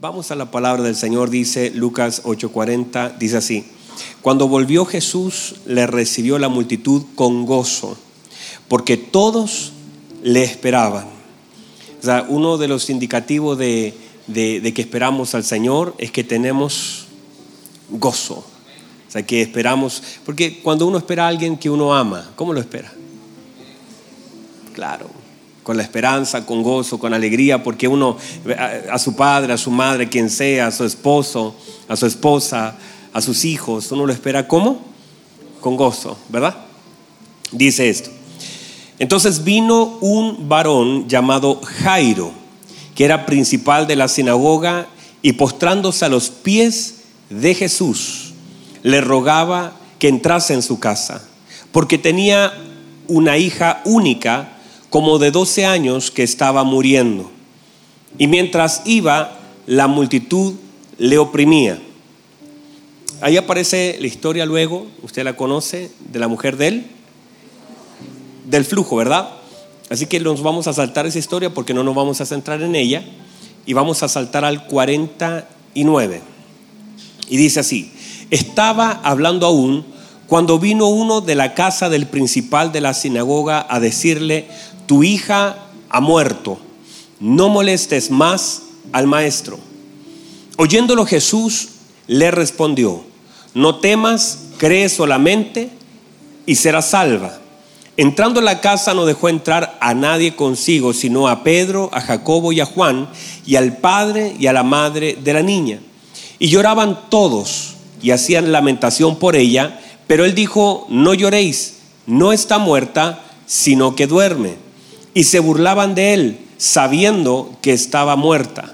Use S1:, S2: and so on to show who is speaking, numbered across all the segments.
S1: Vamos a la palabra del Señor, dice Lucas 8:40, dice así, cuando volvió Jesús le recibió la multitud con gozo, porque todos le esperaban. O sea, uno de los indicativos de, de que esperamos al Señor es que tenemos gozo. O sea, que esperamos, porque cuando uno espera a alguien que uno ama, ¿cómo lo espera? Claro, con la esperanza, con gozo, con alegría, porque uno a, su padre, a su madre, quien sea, a su esposo, a su esposa, a sus hijos, uno lo espera ¿cómo? Con gozo, ¿verdad? Dice esto. Entonces vino un varón llamado Jairo, que era principal de la sinagoga, y postrándose a los pies de Jesús, le rogaba que entrase en su casa, porque tenía una hija única, como de 12 años que estaba muriendo. Y mientras iba, la multitud le oprimía. Ahí aparece la historia luego, usted la conoce, de la mujer de él, del flujo, ¿verdad? Así que nos vamos a saltar esa historia porque no nos vamos a centrar en ella y vamos a saltar al 49. Y dice así, estaba hablando aún cuando vino uno de la casa del principal de la sinagoga a decirle, tu hija ha muerto, no molestes más al maestro. Oyéndolo Jesús le respondió, no temas, cree solamente y serás salva. Entrando en la casa no dejó entrar a nadie consigo, sino a Pedro, a Jacobo y a Juan, y al padre y a la madre de la niña. Y lloraban todos y hacían lamentación por ella, pero él dijo, no lloréis, no está muerta, sino que duerme y se burlaban de él, sabiendo que estaba muerta.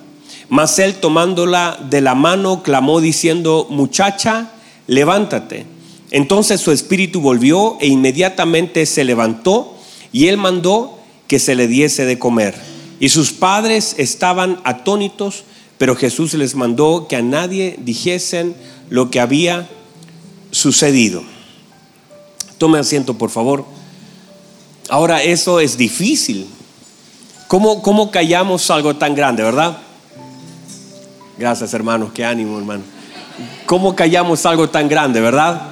S1: Mas él tomándola de la mano, clamó diciendo, muchacha, levántate. Entonces su espíritu volvió e inmediatamente se levantó y él mandó que se le diese de comer. Y sus padres estaban atónitos, pero Jesús les mandó que a nadie dijesen lo que había sucedido. Tome asiento, por favor. Ahora eso es difícil. ¿Cómo, ¿Cómo callamos algo tan grande, verdad? Gracias hermanos, qué ánimo hermano. ¿Cómo callamos algo tan grande, verdad?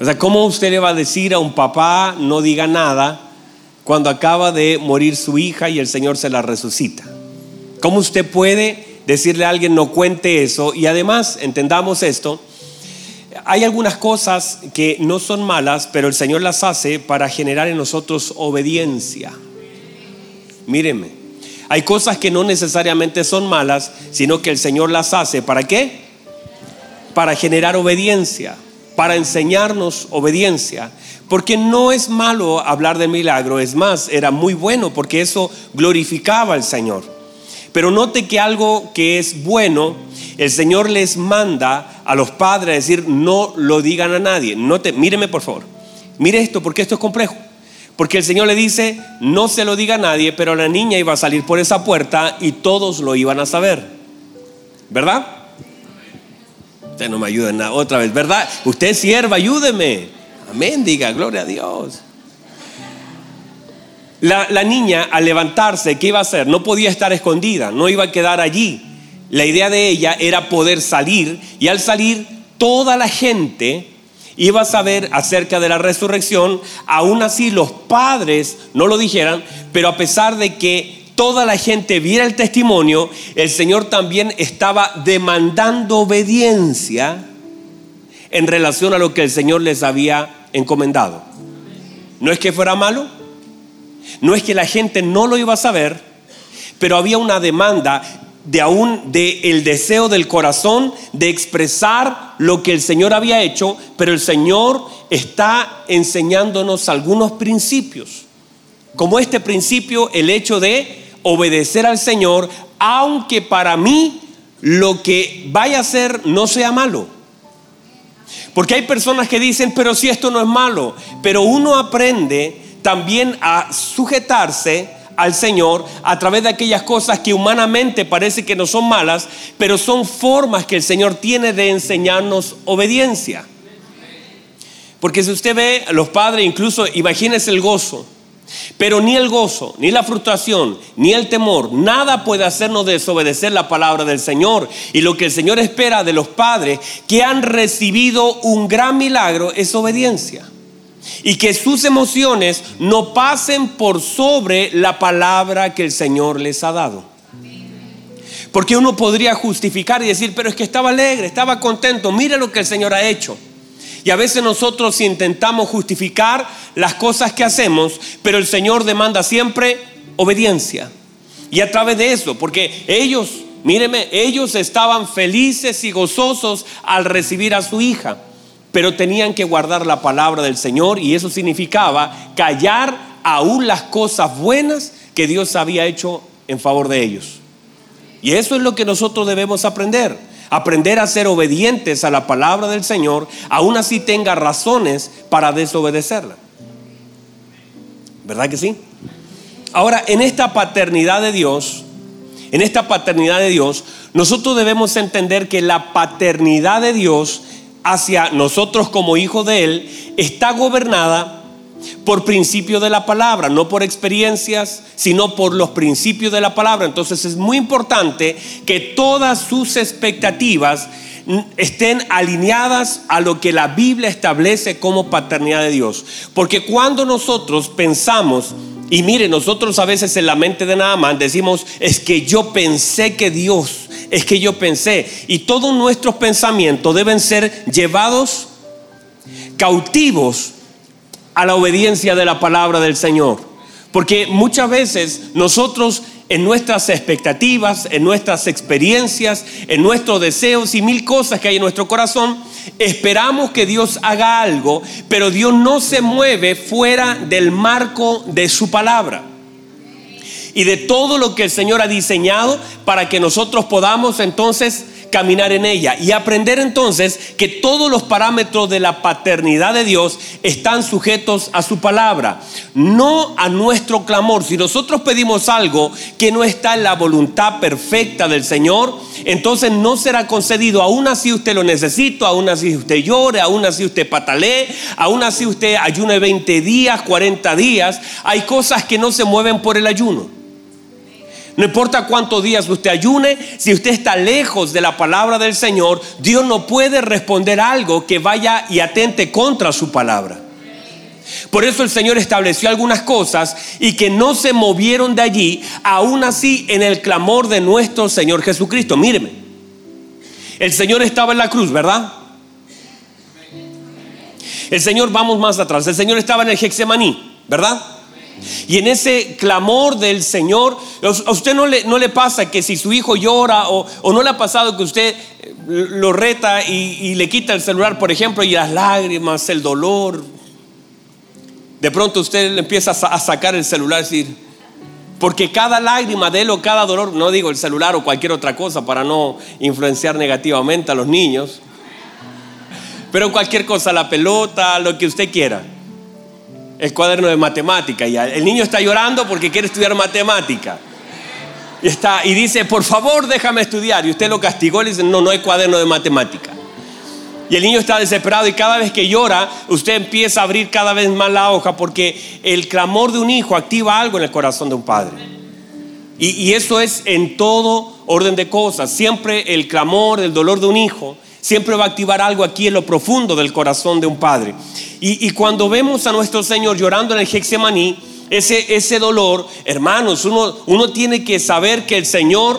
S1: O sea, ¿cómo usted le va a decir a un papá no diga nada cuando acaba de morir su hija y el Señor se la resucita? ¿Cómo usted puede decirle a alguien no cuente eso? Y además, entendamos esto, hay algunas cosas que no son malas, pero el Señor las hace para generar en nosotros obediencia. Mírenme, hay cosas que no necesariamente son malas, sino que el Señor las hace. ¿Para qué? Para generar obediencia, para enseñarnos obediencia. Porque no es malo hablar de milagro, es más, era muy bueno porque eso glorificaba al Señor. Pero note que algo que es bueno, el Señor les manda a los padres a decir, no lo digan a nadie. No te, míreme por favor. Mire esto, porque esto es complejo. Porque el Señor le dice, no se lo diga a nadie, pero la niña iba a salir por esa puerta y todos lo iban a saber. ¿Verdad? Usted no me ayuda en nada. Otra vez, ¿verdad? Usted sierva, ayúdeme. Amén, diga, gloria a Dios. La, la, niña al levantarse, ¿qué iba a hacer? No podía estar escondida, no iba a quedar allí. La idea de ella era poder salir y al salir toda la gente iba a saber acerca de la resurrección. Aún así los padres no lo dijeran, pero a pesar de que toda la gente viera el testimonio, el Señor también estaba demandando obediencia en relación a lo que el Señor les había encomendado. No es que fuera malo, no es que la gente no lo iba a saber, pero había una demanda de aún de el deseo del corazón de expresar lo que el Señor había hecho, pero el Señor está enseñándonos algunos principios. Como este principio, el hecho de obedecer al Señor, aunque para mí lo que vaya a ser no sea malo. Porque hay personas que dicen, pero si esto no es malo, pero uno aprende también a sujetarse al Señor a través de aquellas cosas que humanamente parece que no son malas, pero son formas que el Señor tiene de enseñarnos obediencia. Porque si usted ve a los padres, incluso imagínese el gozo. Pero ni el gozo, ni la frustración, ni el temor, nada puede hacernos desobedecer la palabra del Señor. Y lo que el Señor espera de los padres que han recibido un gran milagro es obediencia. Y que sus emociones no pasen por sobre la palabra que el Señor les ha dado. Porque uno podría justificar y decir, pero es que estaba alegre, estaba contento, mire lo que el Señor ha hecho. Y a veces nosotros intentamos justificar las cosas que hacemos, pero el Señor demanda siempre obediencia. Y a través de eso, porque ellos, míreme, ellos estaban felices y gozosos al recibir a su hija, pero tenían que guardar la palabra del Señor y eso significaba callar aún las cosas buenas que Dios había hecho en favor de ellos. Y eso es lo que nosotros debemos aprender aprender a ser obedientes a la palabra del Señor, aún así tenga razones para desobedecerla. ¿Verdad que sí? Ahora, en esta paternidad de Dios, en esta paternidad de Dios, nosotros debemos entender que la paternidad de Dios hacia nosotros como hijos de Él está gobernada por principio de la palabra, no por experiencias, sino por los principios de la palabra. Entonces es muy importante que todas sus expectativas estén alineadas a lo que la Biblia establece como paternidad de Dios. Porque cuando nosotros pensamos, y mire, nosotros a veces en la mente de nada más decimos, es que yo pensé que Dios, es que yo pensé, y todos nuestros pensamientos deben ser llevados cautivos a la obediencia de la palabra del Señor. Porque muchas veces nosotros en nuestras expectativas, en nuestras experiencias, en nuestros deseos y mil cosas que hay en nuestro corazón, esperamos que Dios haga algo, pero Dios no se mueve fuera del marco de su palabra. Y de todo lo que el Señor ha diseñado para que nosotros podamos entonces caminar en ella y aprender entonces que todos los parámetros de la paternidad de Dios están sujetos a su palabra, no a nuestro clamor. Si nosotros pedimos algo que no está en la voluntad perfecta del Señor, entonces no será concedido. Aún así usted lo necesita, aún así usted llore, aún así usted patalee, aún así usted ayune 20 días, 40 días. Hay cosas que no se mueven por el ayuno. No importa cuántos días usted ayune, si usted está lejos de la palabra del Señor, Dios no puede responder algo que vaya y atente contra su palabra. Por eso el Señor estableció algunas cosas y que no se movieron de allí, aún así en el clamor de nuestro Señor Jesucristo. Míreme, el Señor estaba en la cruz, ¿verdad? El Señor, vamos más atrás, el Señor estaba en el Hexemaní, ¿verdad? Y en ese clamor del Señor, a usted no le, no le pasa que si su hijo llora o, no le ha pasado que usted eh, lo reta y, le quita el celular, por ejemplo, y las lágrimas, el dolor. De pronto usted le empieza a sacar el celular decir, porque cada lágrima de él o cada dolor, no digo el celular o cualquier otra cosa para no influenciar negativamente a los niños, pero cualquier cosa, la pelota, lo que usted quiera el cuaderno de matemática. Y el niño está llorando porque quiere estudiar matemática. Y, está, y dice, por favor, déjame estudiar. Y usted lo castigó y le dice, no, no hay cuaderno de matemática. Y el niño está desesperado y cada vez que llora, usted empieza a abrir cada vez más la hoja porque el clamor de un hijo activa algo en el corazón de un padre. Y, y eso es en todo orden de cosas. Siempre el clamor, el dolor de un hijo siempre va a activar algo aquí en lo profundo del corazón de un padre. Y, cuando vemos a nuestro Señor llorando en el Hexemaní, ese, ese dolor, hermanos, uno, uno tiene que saber que el Señor,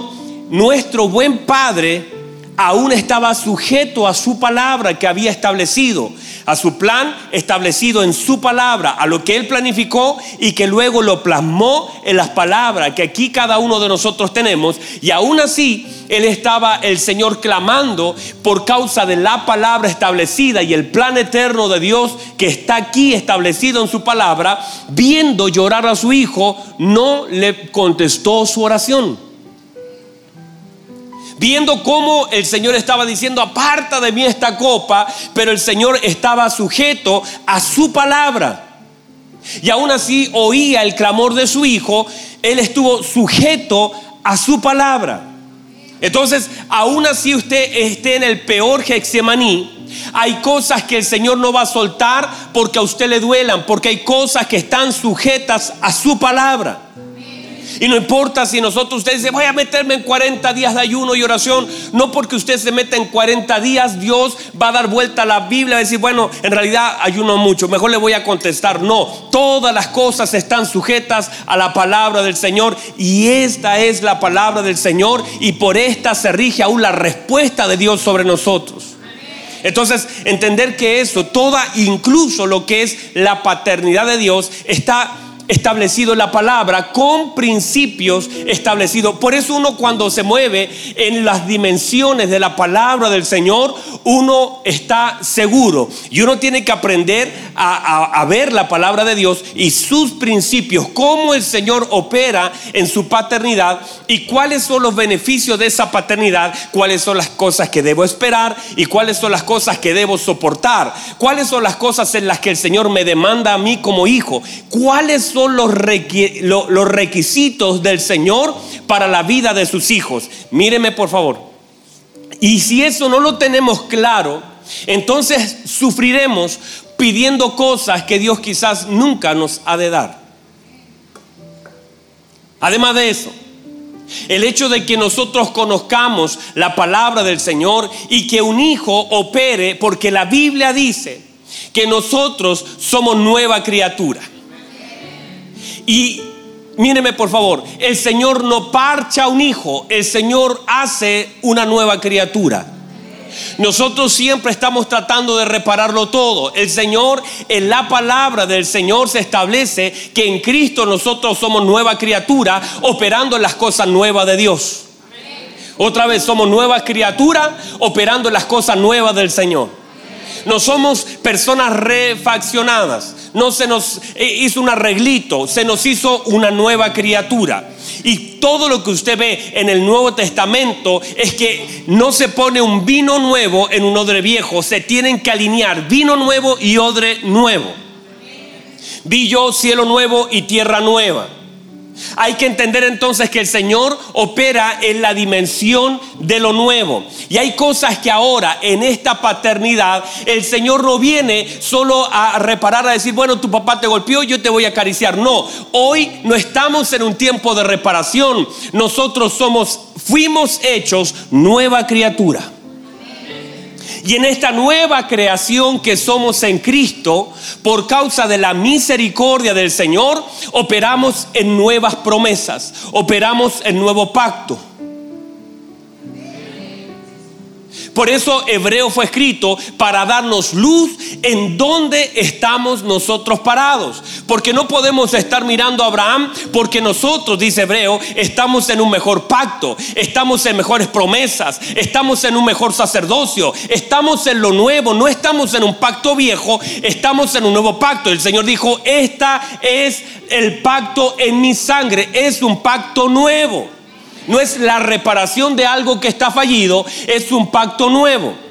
S1: nuestro buen Padre, aún estaba sujeto a su palabra que había establecido, a su plan establecido en su palabra, a lo que él planificó y que luego lo plasmó en las palabras que aquí cada uno de nosotros tenemos. Y aún así, él estaba el Señor clamando por causa de la palabra establecida y el plan eterno de Dios que está aquí establecido en su palabra, viendo llorar a su hijo, no le contestó su oración viendo cómo el Señor estaba diciendo, aparta de mí esta copa, pero el Señor estaba sujeto a su palabra. Y aún así oía el clamor de su hijo, él estuvo sujeto a su palabra. Entonces, aún así usted esté en el peor Hexemaní, Hay cosas que el Señor no va a soltar porque a usted le duelan, porque hay cosas que están sujetas a su palabra. Y no importa si nosotros, usted dice, voy a meterme en 40 días de ayuno y oración. No porque usted se meta en 40 días, Dios va a dar vuelta a la Biblia y decir, bueno, en realidad ayuno mucho, mejor le voy a contestar. No, todas las cosas están sujetas a la palabra del Señor y esta es la palabra del Señor y por esta se rige aún la respuesta de Dios sobre nosotros. Entonces, entender que eso, toda, incluso lo que es la paternidad de Dios, está establecido en la palabra, con principios establecidos. Por eso uno cuando se mueve en las dimensiones de la palabra del Señor, uno está seguro. Y uno tiene que aprender a, ver la palabra de Dios y sus principios, cómo el Señor opera en su paternidad y cuáles son los beneficios de esa paternidad, cuáles son las cosas que debo esperar y cuáles son las cosas que debo soportar, cuáles son las cosas en las que el Señor me demanda a mí como hijo, cuáles son los, los requisitos del Señor para la vida de sus hijos. Míreme por favor. Y si eso no lo tenemos claro, entonces sufriremos pidiendo cosas que Dios quizás nunca nos ha de dar. Además de eso, el hecho de que nosotros conozcamos la palabra del Señor y que un hijo opere, porque la Biblia dice que nosotros somos nueva criatura. Y míreme por favor, el Señor no parcha un hijo, el Señor hace una nueva criatura. Nosotros siempre estamos tratando de repararlo todo. El Señor, en la palabra del Señor se establece que en Cristo nosotros somos nueva criatura, operando en las cosas nuevas de Dios. Otra vez somos nueva criatura, operando en las cosas nuevas del Señor. No somos personas refaccionadas no se nos eh, hizo un arreglito, se nos hizo una nueva criatura. Y todo lo que usted ve en el Nuevo Testamento es que no se pone un vino nuevo en un odre viejo, se tienen que alinear vino nuevo y odre nuevo. Vi yo cielo nuevo y tierra nueva. Hay que entender entonces que el Señor opera en la dimensión de lo nuevo. Y hay cosas que ahora en esta paternidad el Señor no viene solo a reparar, a decir, bueno, tu papá te golpeó, yo te voy a acariciar. No, hoy no estamos en un tiempo de reparación. Nosotros somos, fuimos hechos nueva criatura. Y en esta nueva creación que somos en Cristo, por causa de la misericordia del Señor, operamos en nuevas promesas, operamos en nuevo pacto. Por eso Hebreo fue escrito para darnos luz en dónde estamos nosotros parados. Porque no podemos estar mirando a Abraham porque nosotros, dice Hebreo, estamos en un mejor pacto, estamos en mejores promesas, estamos en un mejor sacerdocio, estamos en lo nuevo, no estamos en un pacto viejo, estamos en un nuevo pacto. El Señor dijo, esta es el pacto en mi sangre, es un pacto nuevo no es la reparación de algo que está fallido, es un pacto nuevo.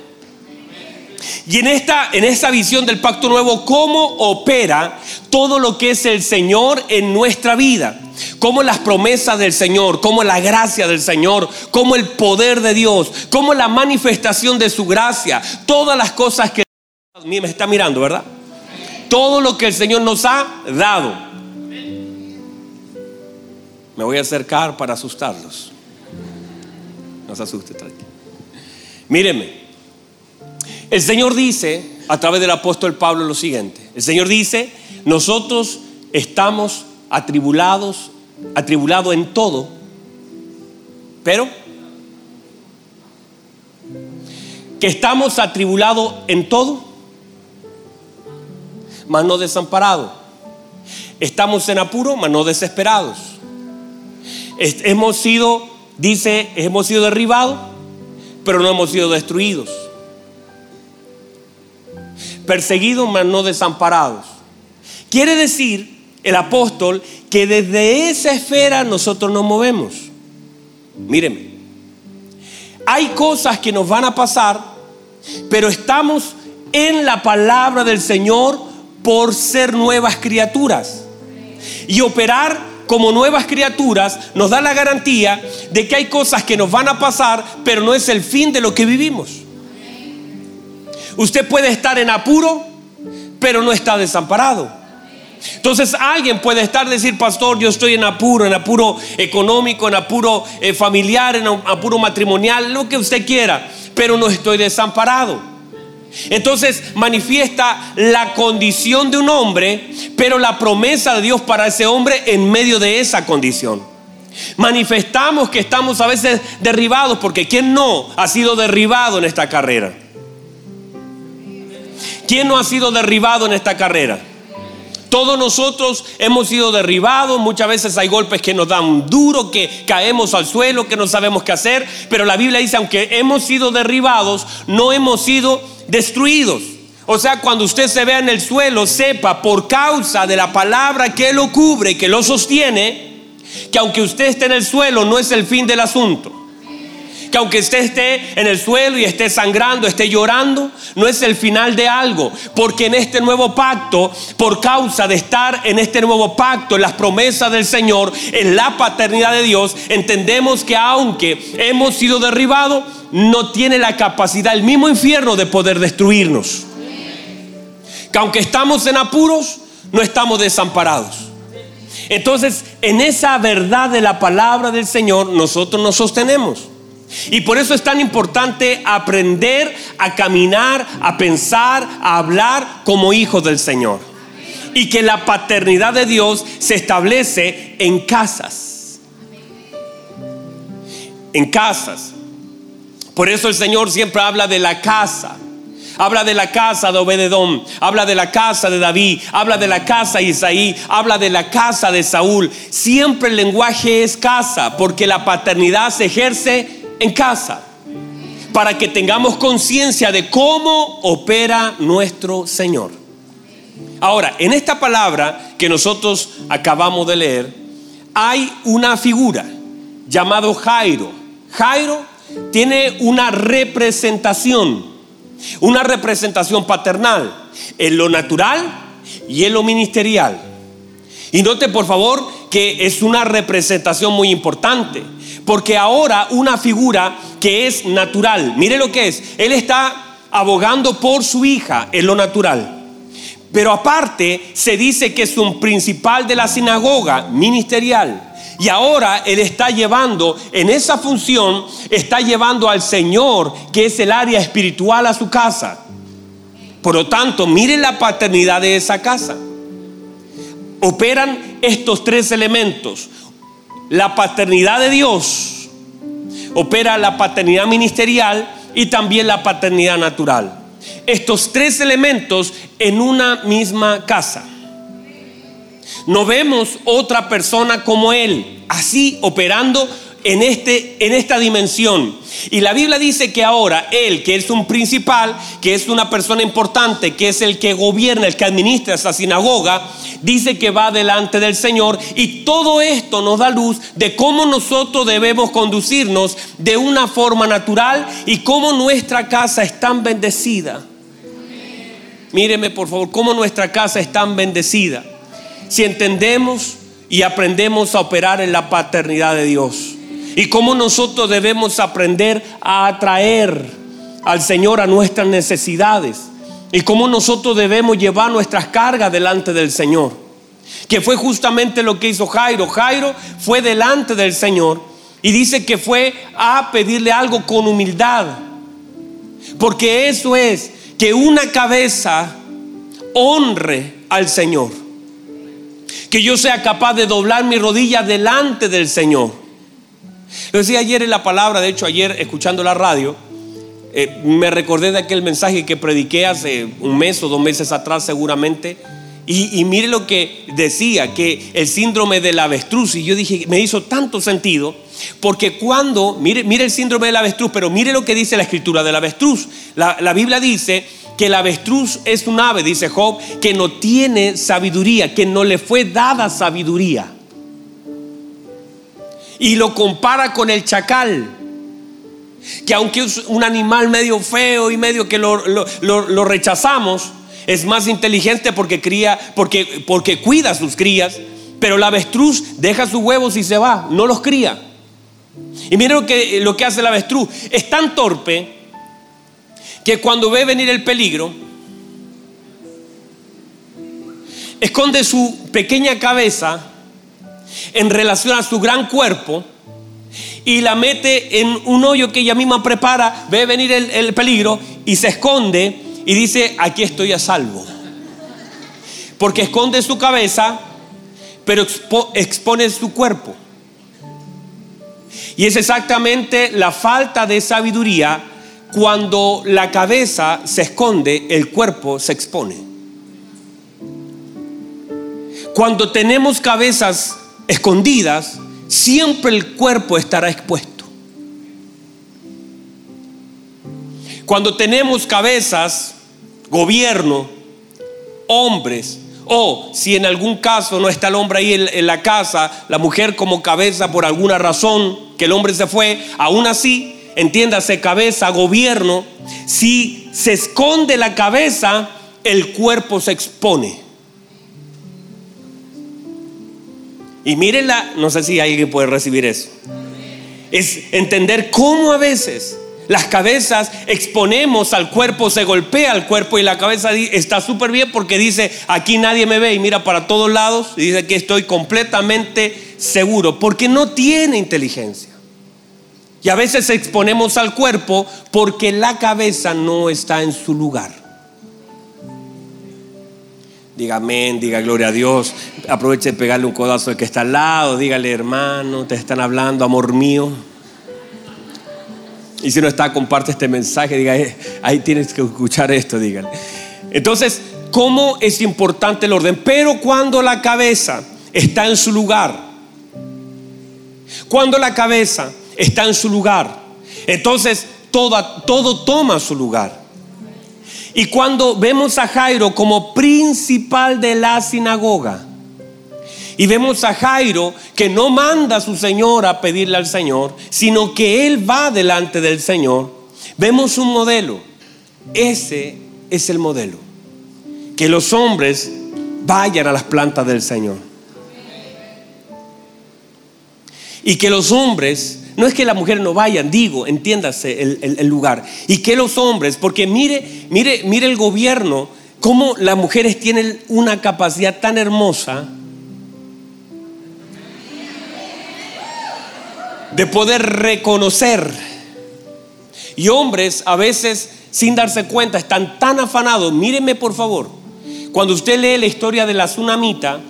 S1: Y en esta, en esa visión del pacto nuevo, ¿cómo opera todo lo que es el Señor en nuestra vida? Cómo las promesas del Señor, cómo la gracia del Señor, cómo el poder de Dios, cómo la manifestación de su gracia, todas las cosas que me está mirando, ¿verdad? Todo lo que el Señor nos ha dado. Me voy a acercar para asustarlos. No se asuste, tranquilo. Míreme. El Señor dice, a través del apóstol Pablo, lo siguiente. El Señor dice, nosotros estamos atribulados, atribulados en todo, pero que estamos atribulados en todo, mas no desamparados. Estamos en apuro, mas no desesperados hemos sido, dice, hemos sido derribados, pero no hemos sido destruidos. Perseguidos, mas no desamparados. Quiere decir el apóstol que desde esa esfera nosotros nos movemos. Míreme, hay cosas que nos van a pasar, pero estamos en la palabra del Señor por ser nuevas criaturas y operar como nuevas criaturas nos da la garantía de que hay cosas que nos van a pasar, pero no es el fin de lo que vivimos. Usted puede estar en apuro, pero no está desamparado. Entonces alguien puede estar decir, pastor, yo estoy en apuro, en apuro económico, en apuro eh, familiar, en apuro matrimonial, lo que usted quiera, pero no estoy desamparado. Entonces manifiesta la condición de un hombre, pero la promesa de Dios para ese hombre en medio de esa condición. Manifestamos que estamos a veces derribados, porque ¿quién no ha sido derribado en esta carrera? ¿Quién no ha sido derribado en esta carrera? Todos nosotros hemos sido derribados, muchas veces hay golpes que nos dan duro, que caemos al suelo, que no sabemos qué hacer, pero la Biblia dice, aunque hemos sido derribados, no hemos sido destruidos. O sea, cuando usted se vea en el suelo, sepa por causa de la palabra que lo cubre que lo sostiene, que aunque usted esté en el suelo, no es el fin del asunto que aunque usted esté en el suelo y esté sangrando, esté llorando, no es el final de algo. Porque en este nuevo pacto, por causa de estar en este nuevo pacto, en las promesas del Señor, en la paternidad de Dios, entendemos que aunque hemos sido derribados, no tiene la capacidad el mismo infierno de poder destruirnos. Que aunque estamos en apuros, no estamos desamparados. Entonces, en esa verdad de la palabra del Señor, nosotros nos sostenemos. Y por eso es tan importante aprender a caminar, a pensar, a hablar como hijos del Señor. Y que la paternidad de Dios se establece en casas. En casas. Por eso el Señor siempre habla de la casa. Habla de la casa de Obededón, habla de la casa de David, habla de la casa de Isaí, habla de la casa de Saúl. Siempre el lenguaje es casa, porque la paternidad se ejerce en casa para que tengamos conciencia de cómo opera nuestro Señor. Ahora, en esta palabra que nosotros acabamos de leer, hay una figura llamado Jairo. Jairo tiene una representación, una representación paternal en lo natural y en lo ministerial. Y note por favor que es una representación muy importante. Porque ahora una figura que es natural, mire lo que es, él está abogando por su hija en lo natural. Pero aparte se dice que es un principal de la sinagoga ministerial. Y ahora Él está llevando, en esa función, está llevando al Señor, que es el área espiritual, a su casa. Por lo tanto, mire la paternidad de esa casa. Operan estos tres elementos la paternidad de Dios, opera la paternidad ministerial y también la paternidad natural. Estos tres elementos en una misma casa. No vemos otra persona como Él, así operando en, este, en esta dimensión. Y la Biblia dice que ahora Él, que es un principal, que es una persona importante, que es el que gobierna, el que administra esa sinagoga, dice que va delante del Señor. Y todo esto nos da luz de cómo nosotros debemos conducirnos de una forma natural y cómo nuestra casa es tan bendecida. Míreme por favor, cómo nuestra casa es tan bendecida. Si entendemos y aprendemos a operar en la paternidad de Dios y cómo nosotros debemos aprender a atraer al Señor a nuestras necesidades y cómo nosotros debemos llevar nuestras cargas delante del Señor. Que fue justamente lo que hizo Jairo. Jairo fue delante del Señor y dice que fue a pedirle algo con humildad. Porque eso es que una cabeza honre al Señor. Que yo sea capaz de doblar mi rodilla delante del Señor lo decía ayer en la palabra, de hecho ayer escuchando la radio, eh, me recordé de aquel mensaje que prediqué hace un mes o dos meses atrás seguramente. Y, mire lo que decía, que el síndrome del avestruz, y yo dije, me hizo tanto sentido, porque cuando, mire, el síndrome del avestruz, pero mire lo que dice la escritura del avestruz. La, la Biblia dice que el avestruz es un ave, dice Job, que no tiene sabiduría, que no le fue dada sabiduría y lo compara con el chacal. Que aunque es un animal medio feo y medio que lo, rechazamos, es más inteligente porque cría, porque, porque cuida a sus crías. Pero el avestruz deja sus huevos y se va, no los cría. Y miren lo que, lo que hace el avestruz. Es tan torpe que cuando ve venir el peligro, esconde su pequeña cabeza en relación a su gran cuerpo y la mete en un hoyo que ella misma prepara, ve venir el, peligro y se esconde y dice, aquí estoy a salvo. Porque esconde su cabeza, pero expone su cuerpo. Y es exactamente la falta de sabiduría cuando la cabeza se esconde, el cuerpo se expone. Cuando tenemos cabezas escondidas, siempre el cuerpo estará expuesto. Cuando tenemos cabezas, gobierno, hombres, o si en algún caso no está el hombre ahí en, la casa, la mujer como cabeza por alguna razón, que el hombre se fue, aún así, entiéndase cabeza, gobierno, si se esconde la cabeza, el cuerpo se expone. Y mírenla, no sé si alguien puede recibir eso. Es entender cómo a veces las cabezas exponemos al cuerpo, se golpea al cuerpo y la cabeza está súper bien porque dice, aquí nadie me ve y mira para todos lados y dice que estoy completamente seguro, porque no tiene inteligencia. Y a veces exponemos al cuerpo porque la cabeza no está en su lugar. Diga amén, diga gloria a Dios. Aproveche de pegarle un codazo al que está al lado. Dígale, hermano, te están hablando, amor mío. Y si no está, comparte este mensaje. Diga, eh, ahí tienes que escuchar esto, dígale. Entonces, ¿cómo es importante el orden? Pero cuando la cabeza está en su lugar, cuando la cabeza está en su lugar, entonces todo toma su lugar. Y cuando vemos a Jairo como principal de la sinagoga, y vemos a Jairo que no manda a su Señor a pedirle al Señor, sino que él va delante del Señor, vemos un modelo. Ese es el modelo. Que los hombres vayan a las plantas del Señor. Y que los hombres no es que las mujeres no vayan, digo, entiéndase el, lugar. Y que los hombres, porque mire, mire, mire el gobierno, cómo las mujeres tienen una capacidad tan hermosa de poder reconocer. Y hombres a veces, sin darse cuenta, están tan afanados. Mírenme por favor, cuando usted lee la historia de la tsunamita,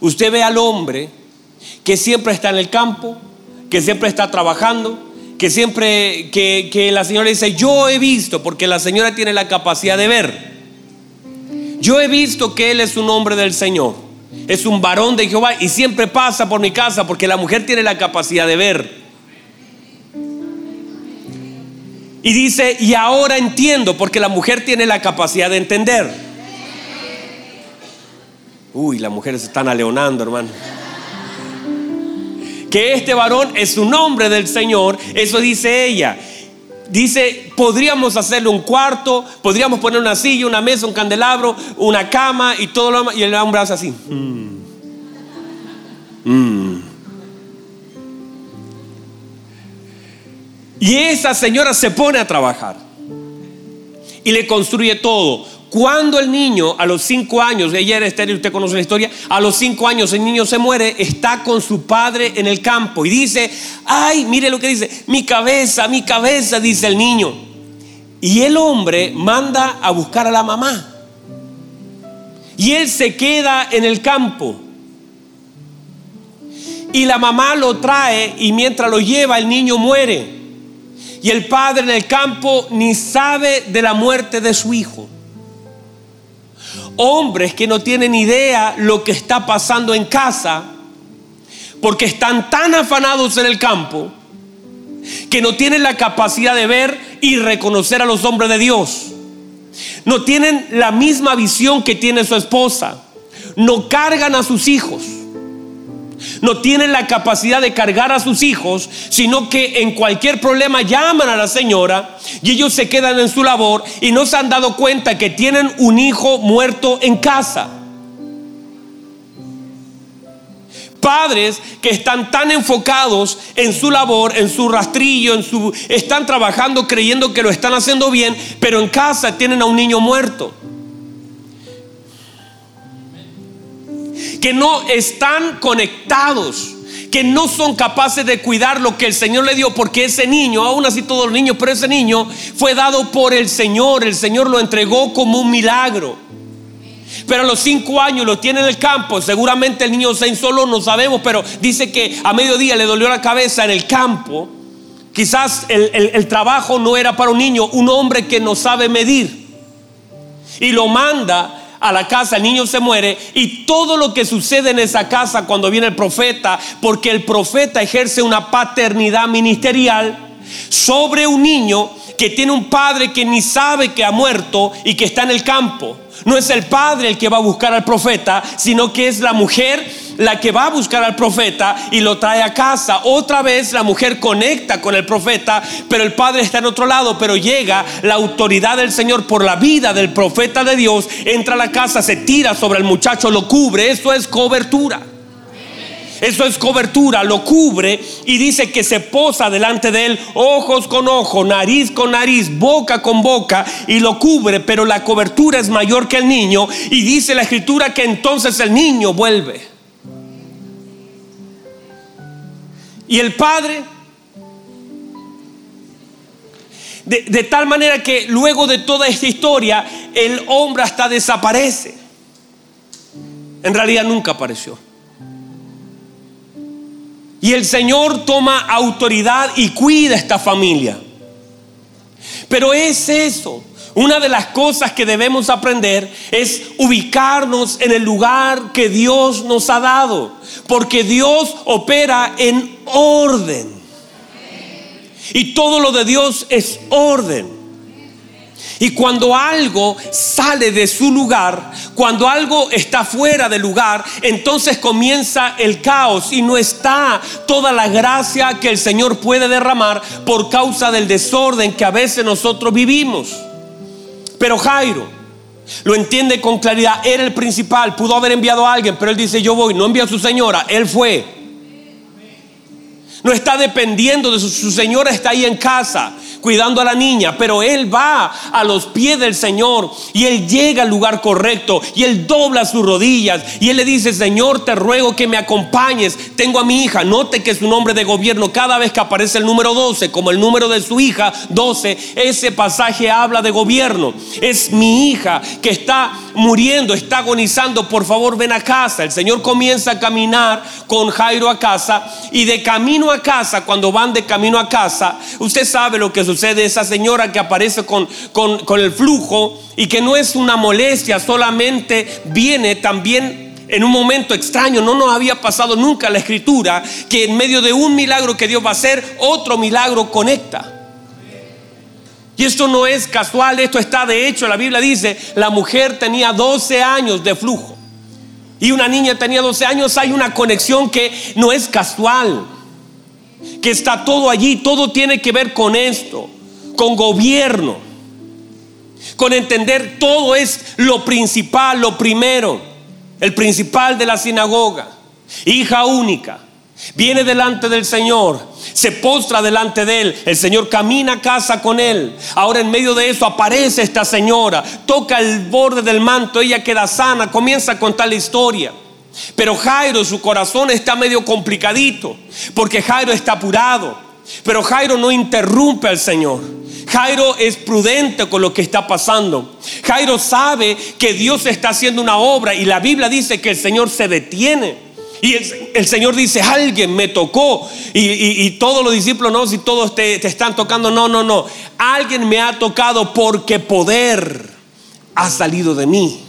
S1: usted ve al hombre que siempre está en el campo, que siempre está trabajando, que siempre, que, la señora dice, yo he visto, porque la señora tiene la capacidad de ver. Yo he visto que él es un hombre del Señor, es un varón de Jehová y siempre pasa por mi casa porque la mujer tiene la capacidad de ver. Y dice, y ahora entiendo, porque la mujer tiene la capacidad de entender. Uy, las mujeres están aleonando, hermano que este varón es un hombre del Señor, eso dice ella. Dice, podríamos hacerle un cuarto, podríamos poner una silla, una mesa, un candelabro, una cama y todo lo. Y el hombre hace así. Mm. Mm. Y esa señora se pone a trabajar y le construye todo. Cuando el niño a los cinco años, ella era estéril, usted conoce la historia, a los cinco años el niño se muere, está con su padre en el campo y dice, ay, mire lo que dice, mi cabeza, mi cabeza, dice el niño. Y el hombre manda a buscar a la mamá. Y él se queda en el campo. Y la mamá lo trae y mientras lo lleva el niño muere. Y el padre en el campo ni sabe de la muerte de su hijo hombres que no tienen idea lo que está pasando en casa, porque están tan afanados en el campo, que no tienen la capacidad de ver y reconocer a los hombres de Dios. No tienen la misma visión que tiene su esposa. No cargan a sus hijos no tienen la capacidad de cargar a sus hijos, sino que en cualquier problema llaman a la señora y ellos se quedan en su labor y no se han dado cuenta que tienen un hijo muerto en casa. Padres que están tan enfocados en su labor, en su rastrillo, en su están trabajando creyendo que lo están haciendo bien, pero en casa tienen a un niño muerto. Que no están conectados que no son capaces de cuidar lo que el Señor le dio, porque ese niño, aún así todos los niños, pero ese niño fue dado por el Señor, el Señor lo entregó como un milagro. Pero a los cinco años lo tiene en el campo. Seguramente el niño se solo no sabemos, pero dice que a mediodía le dolió la cabeza en el campo. Quizás el, el trabajo no era para un niño, un hombre que no sabe medir. Y lo manda a la casa, el niño se muere y todo lo que sucede en esa casa cuando viene el profeta, porque el profeta ejerce una paternidad ministerial sobre un niño que tiene un padre que ni sabe que ha muerto y que está en el campo. No es el padre el que va a buscar al profeta, sino que es la mujer la que va a buscar al profeta y lo trae a casa. Otra vez la mujer conecta con el profeta, pero el padre está en otro lado, pero llega la autoridad del Señor por la vida del profeta de Dios, entra a la casa, se tira sobre el muchacho, lo cubre. Eso es cobertura. Eso es cobertura, lo cubre y dice que se posa delante de él, ojos con ojo, nariz con nariz, boca con boca y lo cubre, pero la cobertura es mayor que el niño y dice la escritura que entonces el niño vuelve. Y el padre, de, de, tal manera que luego de toda esta historia, el hombre hasta desaparece. En realidad nunca apareció. Y el Señor toma autoridad y cuida esta familia. Pero es eso. Una de las cosas que debemos aprender es ubicarnos en el lugar que Dios nos ha dado. Porque Dios opera en orden. Y todo lo de Dios es orden. Y cuando algo sale de su lugar, cuando algo está fuera del lugar, entonces comienza el caos y no está toda la gracia que el Señor puede derramar por causa del desorden que a veces nosotros vivimos. Pero Jairo lo entiende con claridad, era el principal, pudo haber enviado a alguien, pero él dice, yo voy, no envía a su señora, él fue. No está dependiendo de su, su señora, está ahí en casa cuidando a la niña, pero él va a los pies del Señor y él llega al lugar correcto y él dobla sus rodillas y él le dice, Señor, te ruego que me acompañes, tengo a mi hija, note que es un nombre de gobierno, cada vez que aparece el número 12, como el número de su hija 12, ese pasaje habla de gobierno, es mi hija que está muriendo, está agonizando, por favor ven a casa, el Señor comienza a caminar con Jairo a casa y de camino a casa, cuando van de camino a casa, usted sabe lo que sucede, esa señora que aparece con, con, el flujo y que no es una molestia, solamente viene también en un momento extraño, no nos había pasado nunca la escritura, que en medio de un milagro que Dios va a hacer, otro milagro conecta. Y esto no es casual, esto está de hecho, la Biblia dice, la mujer tenía 12 años de flujo y una niña tenía 12 años, hay una conexión que no es casual que está todo allí, todo tiene que ver con esto, con gobierno, con entender todo es lo principal, lo primero, el principal de la sinagoga, hija única. Viene delante del Señor, se postra delante de Él, el Señor camina a casa con Él. Ahora en medio de eso aparece esta señora, toca el borde del manto, ella queda sana, comienza a contar la historia. Pero Jairo, su corazón está medio complicadito, porque Jairo está apurado. Pero Jairo no interrumpe al Señor. Jairo es prudente con lo que está pasando. Jairo sabe que Dios está haciendo una obra y la Biblia dice que el Señor se detiene. Y el, Señor dice, alguien me tocó. Y, todos los discípulos, no, si todos te están tocando, no, no, no. Alguien me ha tocado porque poder ha salido de mí.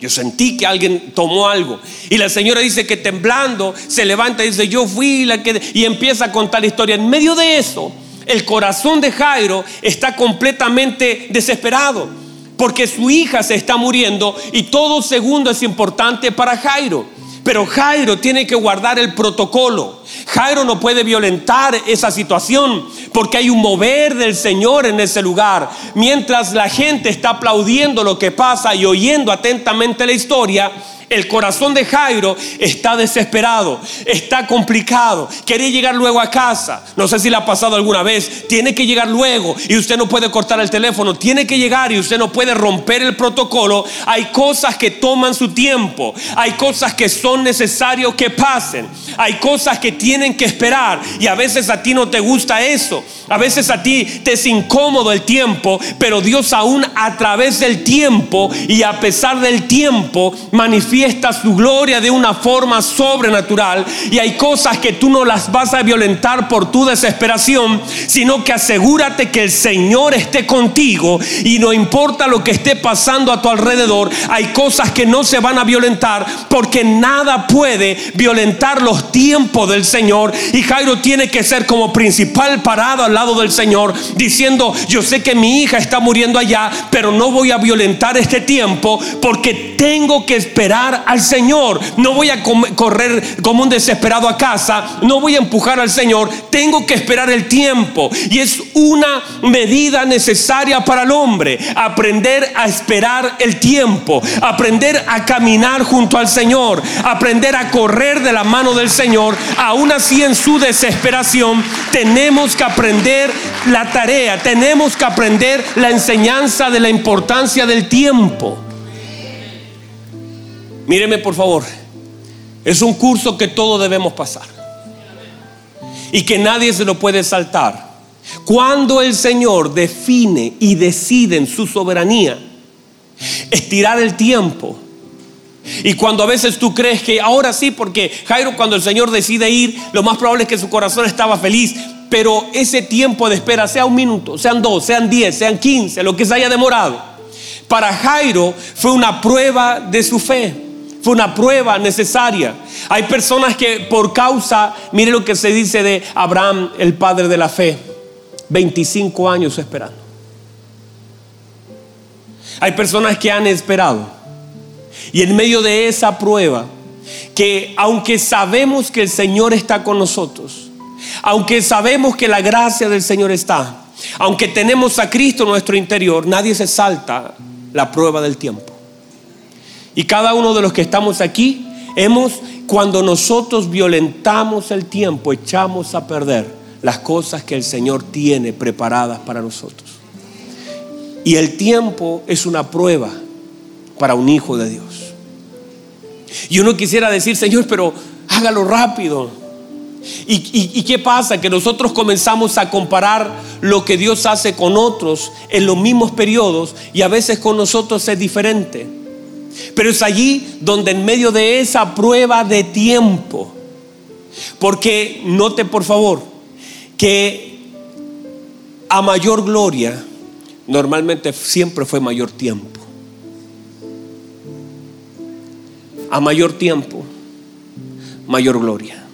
S1: Yo sentí que alguien tomó algo. Y la señora dice que temblando se levanta y dice, yo fui la que... Y empieza a contar la historia. En medio de eso, el corazón de Jairo está completamente desesperado. Porque su hija se está muriendo y todo segundo es importante para Jairo. Pero Jairo tiene que guardar el protocolo. Jairo no puede violentar esa situación porque hay un mover del Señor en ese lugar. Mientras la gente está aplaudiendo lo que pasa y oyendo atentamente la historia, El corazón de Jairo está desesperado, está complicado, quiere llegar luego a casa. No sé si le ha pasado alguna vez, tiene que llegar luego y usted no puede cortar el teléfono, tiene que llegar y usted no puede romper el protocolo. Hay cosas que toman su tiempo, hay cosas que son necesarios que pasen, hay cosas que tienen que esperar. Y a veces a ti no te gusta eso, a veces a ti te es incómodo el tiempo, pero Dios aún a través del tiempo y a pesar del tiempo manifiesta manifiesta su gloria de una forma sobrenatural y hay cosas que tú no las vas a violentar por tu desesperación, sino que asegúrate que el Señor esté contigo y no importa lo que esté pasando a tu alrededor, hay cosas que no se van a violentar porque nada puede violentar los tiempos del Señor. Y Jairo tiene que ser como principal parado al lado del Señor diciendo, yo sé que mi hija está muriendo allá, pero no voy a violentar este tiempo porque tengo que esperar al Señor. No voy a correr como un desesperado a casa. No voy a empujar al Señor. Tengo que esperar el tiempo. Y es una medida necesaria para el hombre. Aprender a esperar el tiempo. Aprender a caminar junto al Señor. Aprender a correr de la mano del Señor. Aún así en su desesperación tenemos que aprender la tarea. Tenemos que aprender la enseñanza de la importancia del tiempo. Míreme por favor, es un curso que todos debemos pasar y que nadie se lo puede saltar. Cuando el Señor define y decide en su soberanía estirar el tiempo, y cuando a veces tú crees que ahora sí, porque Jairo cuando el Señor decide ir, lo más probable es que su corazón estaba feliz, pero ese tiempo de espera, sea un minuto, sean dos, sean diez, sean quince, lo que se haya demorado, para Jairo fue una prueba de su fe. Fue una prueba necesaria. Hay personas que por causa, mire lo que se dice de Abraham, el padre de la fe, 25 años esperando. Hay personas que han esperado. Y en medio de esa prueba, que aunque sabemos que el Señor está con nosotros, aunque sabemos que la gracia del Señor está, aunque tenemos a Cristo en nuestro interior, nadie se salta la prueba del tiempo. Y cada uno de los que estamos aquí, hemos, cuando nosotros violentamos el tiempo, echamos a perder las cosas que el Señor tiene preparadas para nosotros. Y el tiempo es una prueba para un hijo de Dios. Y uno quisiera decir, Señor, pero hágalo rápido. ¿Y, qué pasa? Que nosotros comenzamos a comparar lo que Dios hace con otros en los mismos periodos y a veces con nosotros es diferente. Pero es allí donde en medio de esa prueba de tiempo, porque note por favor que a mayor gloria normalmente siempre fue mayor tiempo. A mayor tiempo, mayor gloria.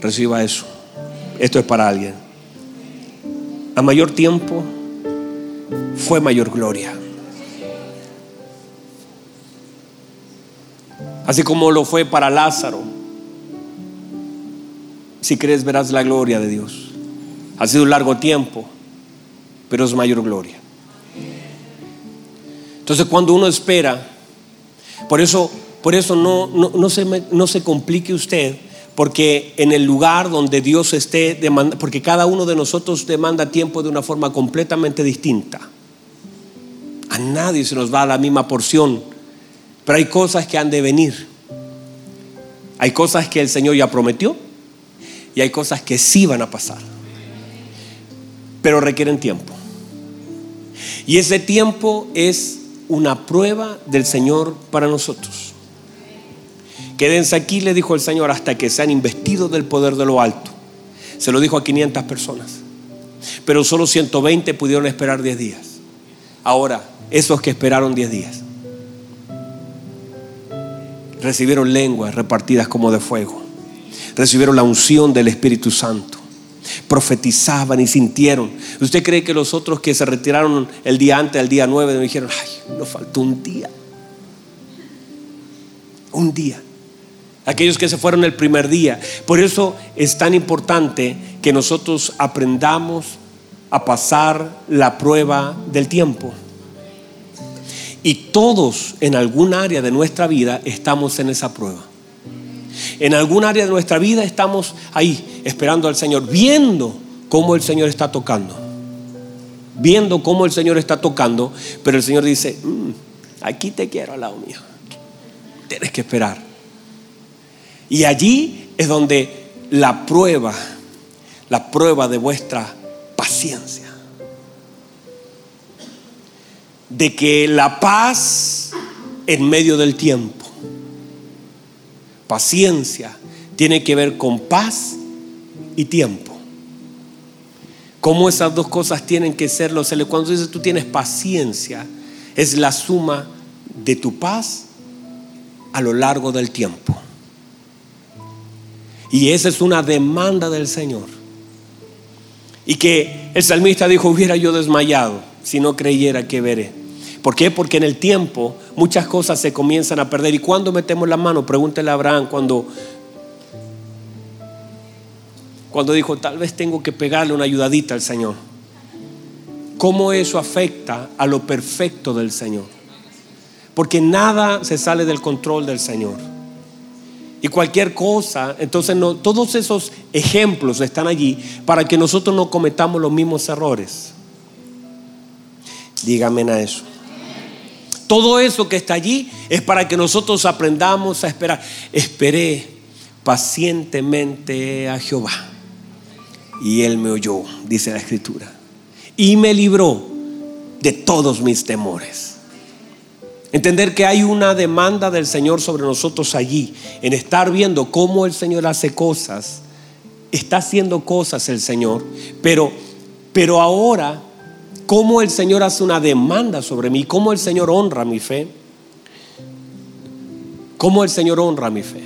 S1: Reciba eso. Esto es para alguien. A mayor tiempo fue mayor gloria. Así como lo fue para Lázaro. Si crees verás la gloria de Dios. Ha sido un largo tiempo, pero es mayor gloria. Entonces cuando uno espera, por eso, por eso no, no, se, no se complique usted, porque en el lugar donde Dios esté, porque cada uno de nosotros demanda tiempo de una forma completamente distinta. A nadie se nos va la misma porción pero hay cosas que han de venir. Hay cosas que el Señor ya prometió y hay cosas que sí van a pasar. Pero requieren tiempo. Y ese tiempo es una prueba del Señor para nosotros. Quédense aquí, le dijo el Señor, hasta que sean investidos del poder de lo alto. Se lo dijo a 500 personas. Pero solo 120 pudieron esperar 10 días. Ahora, esos que esperaron 10 días recibieron lenguas repartidas como de fuego. Recibieron la unción del Espíritu Santo. Profetizaban y sintieron. ¿Usted cree que los otros que se retiraron el día antes, el día 9, me dijeron, ay, nos faltó un día? Un día. Aquellos que se fueron el primer día. Por eso es tan importante que nosotros aprendamos a pasar la prueba del tiempo. Y todos en algún área de nuestra vida estamos en esa prueba. En algún área de nuestra vida estamos ahí esperando al Señor, viendo cómo el Señor está tocando. Viendo cómo el Señor está tocando, pero el Señor dice, mm, aquí te quiero al lado mío. Tienes que esperar. Y allí es donde la prueba, la prueba de vuestra paciencia. De que la paz en medio del tiempo, paciencia, tiene que ver con paz y tiempo. Cómo esas dos cosas tienen que ser Cuando dices tú tienes paciencia, es la suma de tu paz a lo largo del tiempo. Y esa es una demanda del Señor. Y que el salmista dijo, hubiera yo desmayado si no creyera que veré. ¿Por qué? Porque en el tiempo muchas cosas se comienzan a perder. ¿Y cuando metemos la mano? Pregúntele a Abraham cuando, cuando dijo, tal vez tengo que pegarle una ayudadita al Señor. ¿Cómo eso afecta a lo perfecto del Señor? Porque nada se sale del control del Señor. Y cualquier cosa, entonces todos esos ejemplos están allí para que nosotros no cometamos los mismos errores. Dígame a eso. Todo eso que está allí es para que nosotros aprendamos a esperar. Esperé pacientemente a Jehová y él me oyó, dice la escritura, y me libró de todos mis temores. Entender que hay una demanda del Señor sobre nosotros allí, en estar viendo cómo el Señor hace cosas, está haciendo cosas el Señor, pero, pero ahora, cómo el Señor hace una demanda sobre mí, cómo el Señor honra mi fe, cómo el Señor honra mi fe,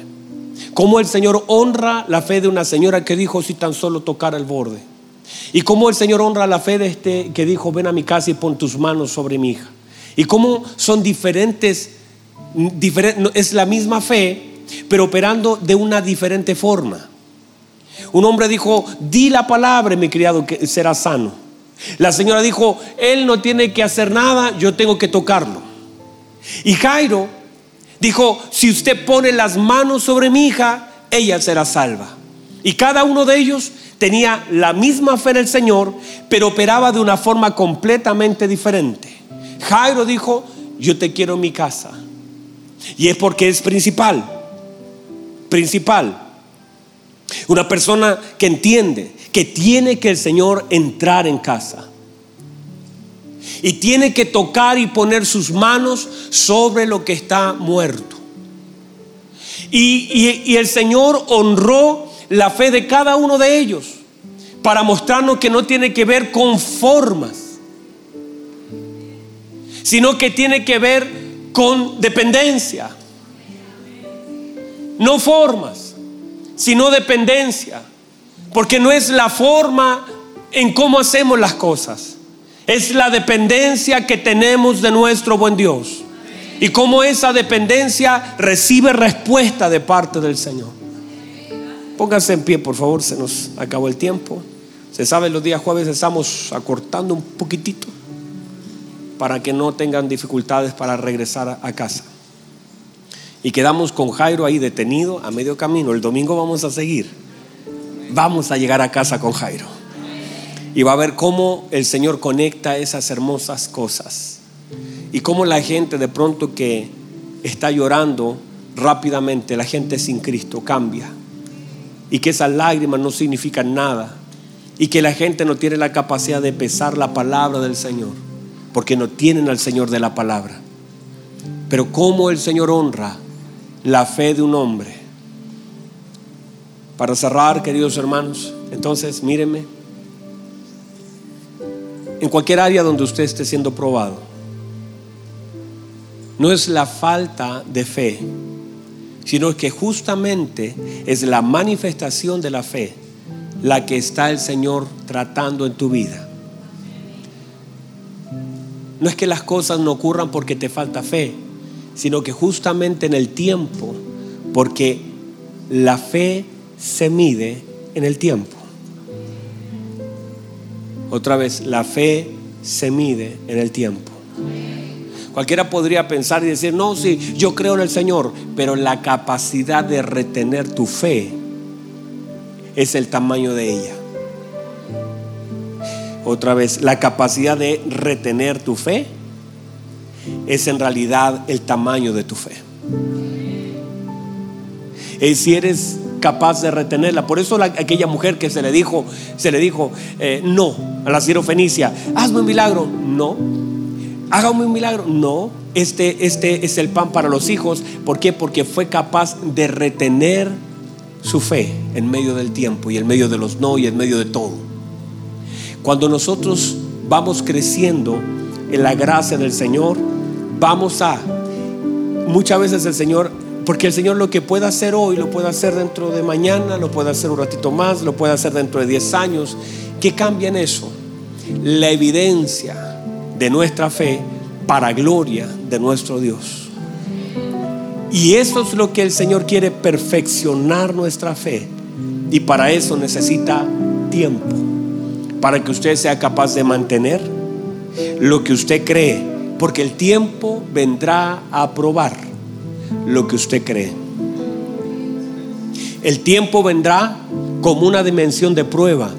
S1: cómo el Señor honra la fe de una señora que dijo si tan solo tocara el borde, y cómo el Señor honra la fe de este que dijo ven a mi casa y pon tus manos sobre mi hija. Y cómo son diferentes, es la misma fe, pero operando de una diferente forma. Un hombre dijo, di la palabra, mi criado, que será sano. La señora dijo, él no tiene que hacer nada, yo tengo que tocarlo. Y Jairo dijo, si usted pone las manos sobre mi hija, ella será salva. Y cada uno de ellos tenía la misma fe en el Señor, pero operaba de una forma completamente diferente. Jairo dijo, yo te quiero en mi casa. Y es porque es principal, principal. Una persona que entiende que tiene que el Señor entrar en casa. Y tiene que tocar y poner sus manos sobre lo que está muerto. Y, y el Señor honró la fe de cada uno de ellos para mostrarnos que no tiene que ver con formas sino que tiene que ver con dependencia. No formas, sino dependencia. Porque no es la forma en cómo hacemos las cosas. Es la dependencia que tenemos de nuestro buen Dios. Y cómo esa dependencia recibe respuesta de parte del Señor. Pónganse en pie, por favor, se nos acabó el tiempo. Se sabe, los días jueves estamos acortando un poquitito para que no tengan dificultades para regresar a casa. Y quedamos con Jairo ahí detenido a medio camino. El domingo vamos a seguir. Vamos a llegar a casa con Jairo. Y va a ver cómo el Señor conecta esas hermosas cosas. Y cómo la gente de pronto que está llorando rápidamente, la gente sin Cristo cambia. Y que esas lágrimas no significan nada. Y que la gente no tiene la capacidad de pesar la palabra del Señor porque no tienen al Señor de la palabra. Pero cómo el Señor honra la fe de un hombre. Para cerrar, queridos hermanos, entonces mírenme. En cualquier área donde usted esté siendo probado, no es la falta de fe, sino que justamente es la manifestación de la fe la que está el Señor tratando en tu vida. No es que las cosas no ocurran porque te falta fe, sino que justamente en el tiempo, porque la fe se mide en el tiempo. Otra vez, la fe se mide en el tiempo. Cualquiera podría pensar y decir, no, sí, yo creo en el Señor, pero la capacidad de retener tu fe es el tamaño de ella. Otra vez, la capacidad de retener tu fe es en realidad el tamaño de tu fe. Y si eres capaz de retenerla, por eso aquella mujer que se le dijo, se le dijo, eh, no, a la Fenicia, hazme un milagro, no, hágame un milagro, no, este, este es el pan para los hijos, ¿por qué? Porque fue capaz de retener su fe en medio del tiempo y en medio de los no y en medio de todo. Cuando nosotros vamos creciendo en la gracia del Señor, vamos a, muchas veces el Señor, porque el Señor lo que puede hacer hoy, lo puede hacer dentro de mañana, lo puede hacer un ratito más, lo puede hacer dentro de 10 años. ¿Qué cambia en eso? La evidencia de nuestra fe para gloria de nuestro Dios. Y eso es lo que el Señor quiere perfeccionar nuestra fe. Y para eso necesita tiempo. Para que usted sea capaz de mantener lo que usted cree porque el tiempo vendrá a probar lo que usted cree. El tiempo vendrá como una dimensión de prueba.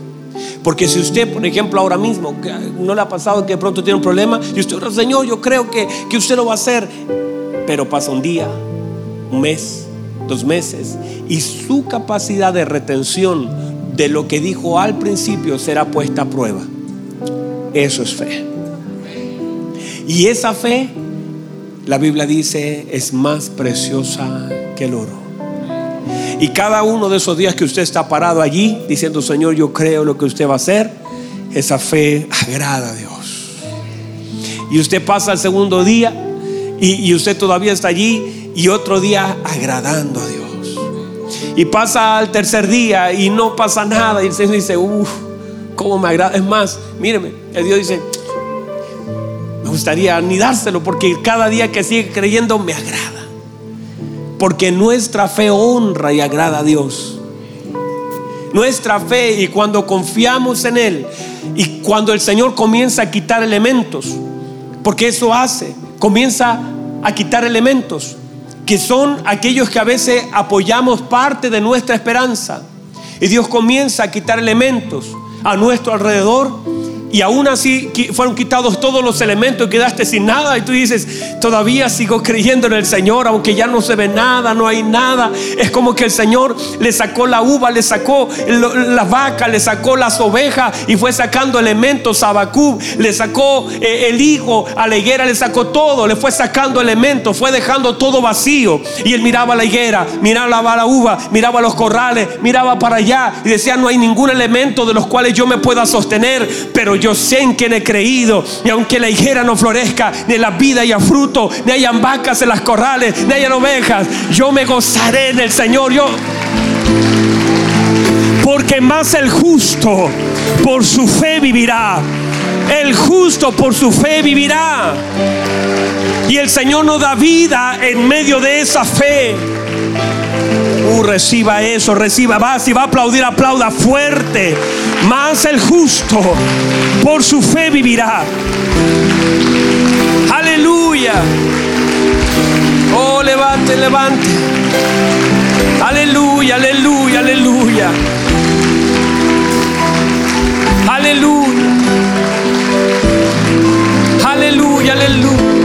S1: Porque si usted, por ejemplo, ahora mismo, no le ha pasado que de pronto tiene un problema, y usted, Señor, yo creo que, que usted lo va a hacer, pero pasa un día, un mes, dos meses, y su capacidad de retención de lo que dijo al principio será puesta a prueba. Eso es fe. Y esa fe, la Biblia dice, es más preciosa que el oro. Y cada uno de esos días que usted está parado allí diciendo, Señor, yo creo lo que usted va a hacer, esa fe agrada a Dios. Y usted pasa el segundo día y, usted todavía está allí y otro día agradando a Dios. Y pasa al tercer día y no pasa nada y el Señor dice, uff, cómo me agrada. Es más, míreme, el Dios dice, gustaría ni dárselo porque cada día que sigue creyendo me agrada. Porque nuestra fe honra y agrada a Dios. Nuestra fe y cuando confiamos en Él y cuando el Señor comienza a quitar elementos, porque eso hace, comienza a quitar elementos que son aquellos que a veces apoyamos parte de nuestra esperanza. Y Dios comienza a quitar elementos a nuestro alrededor y aún así fueron quitados todos los elementos quedaste sin nada. Y tú dices, todavía sigo creyendo en el Señor, aunque ya no se ve nada, no hay nada. Es como que el Señor le sacó la uva, le sacó las vacas, le sacó las ovejas y fue sacando elementos a le sacó eh, el higo a la higuera, le sacó todo, le fue sacando elementos, fue dejando todo vacío. Y él miraba la higuera, miraba la uva, miraba los corrales, miraba para allá y decía, no hay ningún elemento de los cuales yo me pueda sostener, pero yo yo sé en quien he creído. Y aunque la higuera no florezca, ni la vida haya fruto, ni hayan vacas en las corrales, ni hayan ovejas, yo me gozaré en el Señor. Yo. Porque más el justo por su fe vivirá. El justo por su fe vivirá. Y el Señor nos da vida en medio de esa fe. Reciba eso, reciba. Va, si va a aplaudir, aplauda fuerte. Más el justo por su fe vivirá. Aleluya. Oh, levante, levante. Aleluya, aleluya, aleluya. Aleluya. Aleluya, aleluya.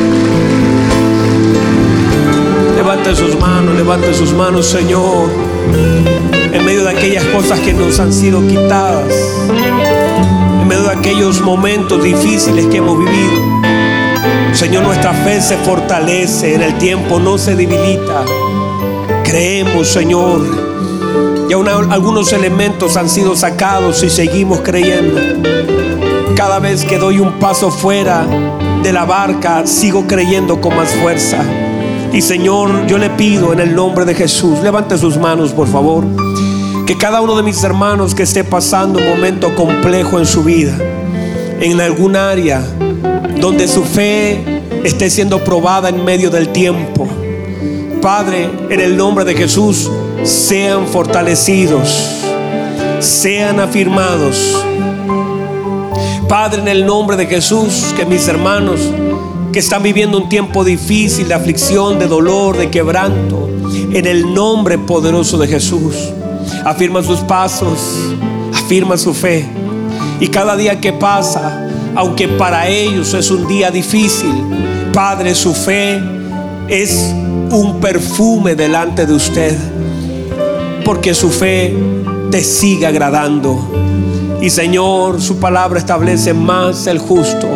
S1: Levante sus manos, levante sus manos, Señor. En medio de aquellas cosas que nos han sido quitadas. En medio de aquellos momentos difíciles que hemos vivido. Señor, nuestra fe se fortalece en el tiempo, no se debilita. Creemos, Señor. Y aún algunos elementos han sido sacados y seguimos creyendo. Cada vez que doy un paso fuera de la barca, sigo creyendo con más fuerza. Y Señor, yo le pido en el nombre de Jesús, levante sus manos por favor, que cada uno de mis hermanos que esté pasando un momento complejo en su vida, en algún área donde su fe esté siendo probada en medio del tiempo, Padre, en el nombre de Jesús, sean fortalecidos, sean afirmados. Padre, en el nombre de Jesús, que mis hermanos que están viviendo un tiempo difícil de aflicción, de dolor, de quebranto. En el nombre poderoso de Jesús. Afirma sus pasos, afirma su fe. Y cada día que pasa, aunque para ellos es un día difícil, Padre, su fe es un perfume delante de usted. Porque su fe te sigue agradando. Y Señor, su palabra establece más el justo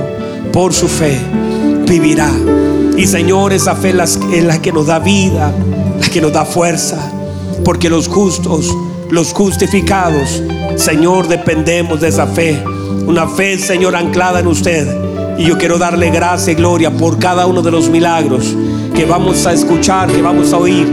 S1: por su fe vivirá. Y Señor, esa fe es la que nos da vida, la que nos da fuerza. Porque los justos, los justificados, Señor, dependemos de esa fe. Una fe, Señor, anclada en usted. Y yo quiero darle gracia y gloria por cada uno de los milagros que vamos a escuchar, que vamos a oír.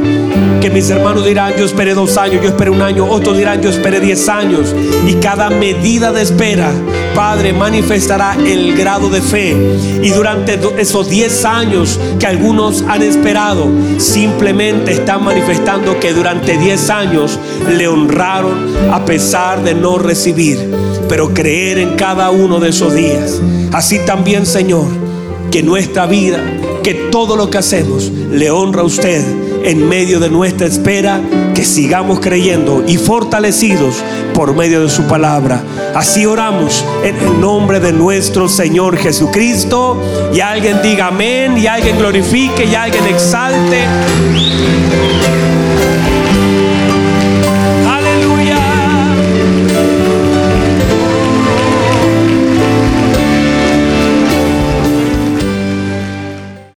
S1: Que mis hermanos dirán, yo esperé dos años, yo esperé un año, otros dirán, yo esperé diez años. Y cada medida de espera, Padre, manifestará el grado de fe. Y durante esos diez años que algunos han esperado, simplemente están manifestando que durante diez años le honraron a pesar de no recibir, pero creer en cada uno de esos días. Así también, Señor, que nuestra vida que todo lo que hacemos le honra a usted en medio de nuestra espera, que sigamos creyendo y fortalecidos por medio de su palabra. Así oramos en el nombre de nuestro Señor Jesucristo. Y alguien diga amén, y alguien glorifique, y alguien exalte.